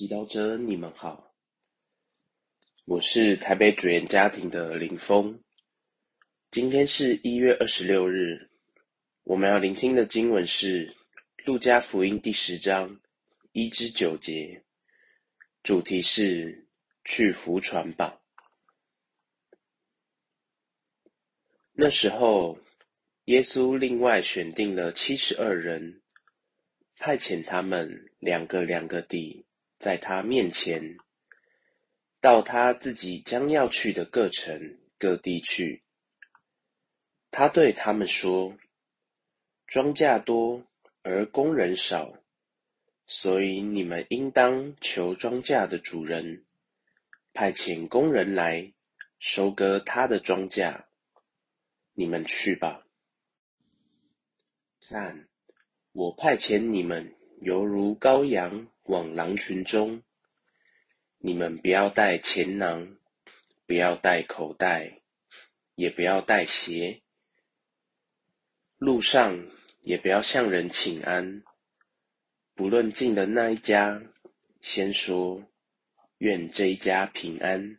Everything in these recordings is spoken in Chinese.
祈祷者，你们好，我是台北主言家庭的林峰。今天是一月二十六日，我们要聆听的经文是《路加福音》第十章一至九节，主题是去福传吧。那时候，耶稣另外选定了七十二人，派遣他们两个两个地。在他面前，到他自己将要去的各城各地去。他对他们说：“庄稼多而工人少，所以你们应当求庄稼的主人，派遣工人来收割他的庄稼。你们去吧。看，我派遣你们，犹如羔羊。”往狼群中，你们不要带钱囊，不要带口袋，也不要带鞋。路上也不要向人请安。不论进的那一家，先说愿这一家平安。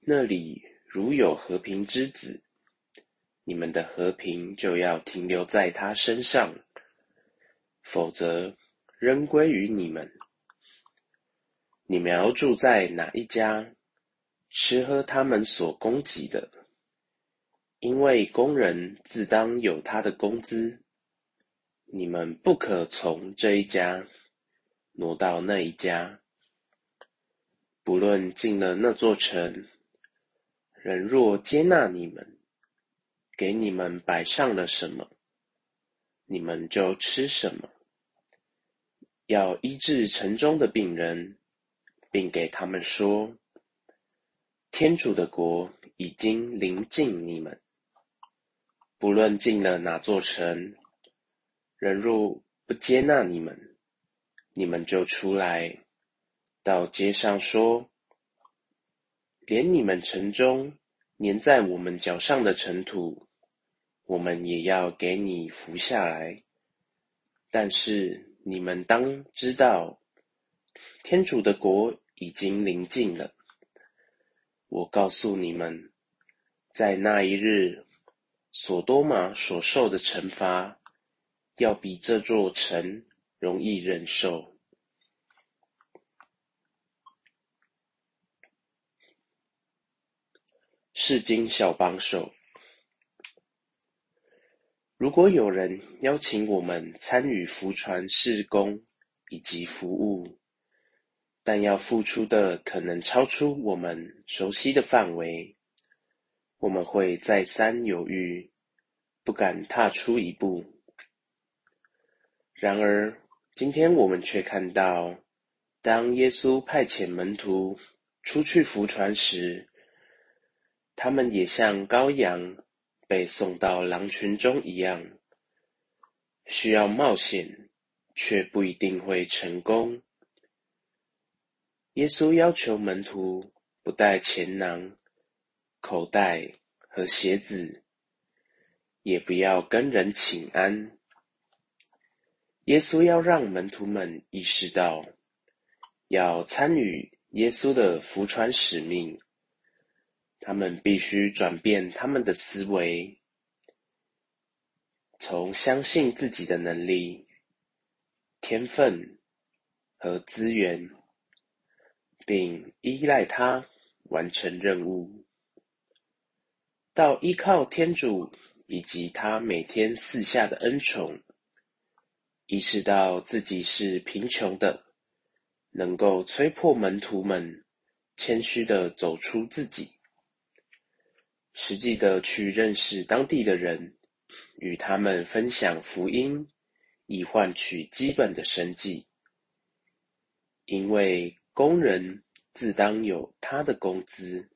那里如有和平之子，你们的和平就要停留在他身上，否则。仍归于你们。你们要住在哪一家，吃喝他们所供给的，因为工人自当有他的工资。你们不可从这一家挪到那一家。不论进了那座城，人若接纳你们，给你们摆上了什么，你们就吃什么。要医治城中的病人，并给他们说：“天主的国已经临近你们。不论进了哪座城，人若不接纳你们，你们就出来到街上说：连你们城中粘在我们脚上的尘土，我们也要给你扶下来。但是。”你们当知道，天主的国已经临近了。我告诉你们，在那一日，索多玛所受的惩罚，要比这座城容易忍受。世经小帮手。如果有人邀请我们参与福传事工以及服务，但要付出的可能超出我们熟悉的范围，我们会再三犹豫，不敢踏出一步。然而，今天我们却看到，当耶稣派遣门徒出去福传时，他们也像羔羊。被送到狼群中一样，需要冒险，却不一定会成功。耶稣要求门徒不带钱囊、口袋和鞋子，也不要跟人请安。耶稣要让门徒们意识到，要参与耶稣的福传使命。他们必须转变他们的思维，从相信自己的能力、天分和资源，并依赖他完成任务，到依靠天主以及他每天赐下的恩宠，意识到自己是贫穷的，能够催迫门徒们谦虚的走出自己。实际的去认识当地的人，与他们分享福音，以换取基本的生计。因为工人自当有他的工资。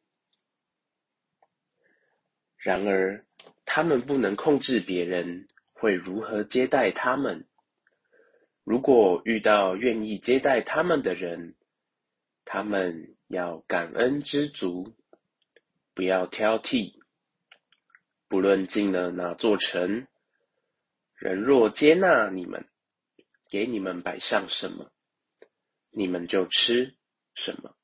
然而，他们不能控制别人会如何接待他们。如果遇到愿意接待他们的人，他们要感恩知足。不要挑剔，不论进了哪座城，人若接纳你们，给你们摆上什么，你们就吃什么。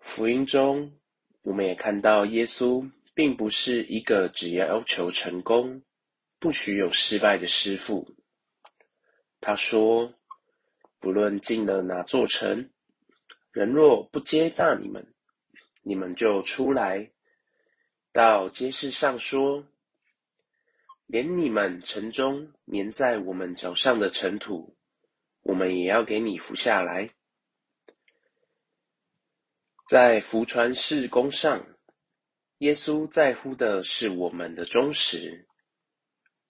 福音中，我们也看到耶稣并不是一个只要求成功、不许有失败的师傅。他说：“不论进了哪座城，人若不接纳你们，你们就出来到街市上说，连你们城中粘在我们脚上的尘土，我们也要给你扶下来。”在福传事工上，耶稣在乎的是我们的忠实，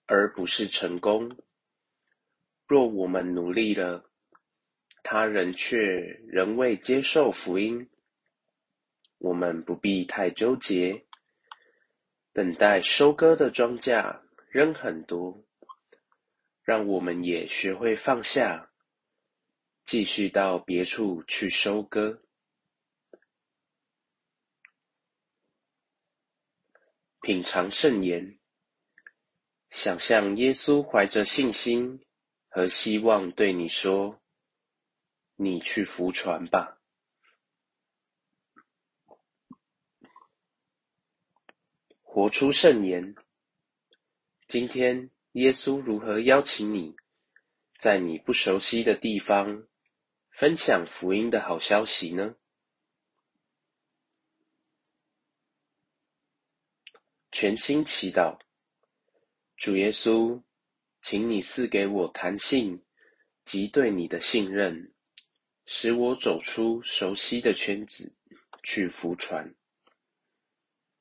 而不是成功。若我们努力了，他人却仍未接受福音，我们不必太纠结。等待收割的庄稼仍很多，让我们也学会放下，继续到别处去收割。品尝圣言，想象耶稣怀着信心和希望对你说：“你去浮船吧。”活出圣言。今天，耶稣如何邀请你，在你不熟悉的地方分享福音的好消息呢？全心祈祷，主耶稣，请你赐给我弹性及对你的信任，使我走出熟悉的圈子，去服传。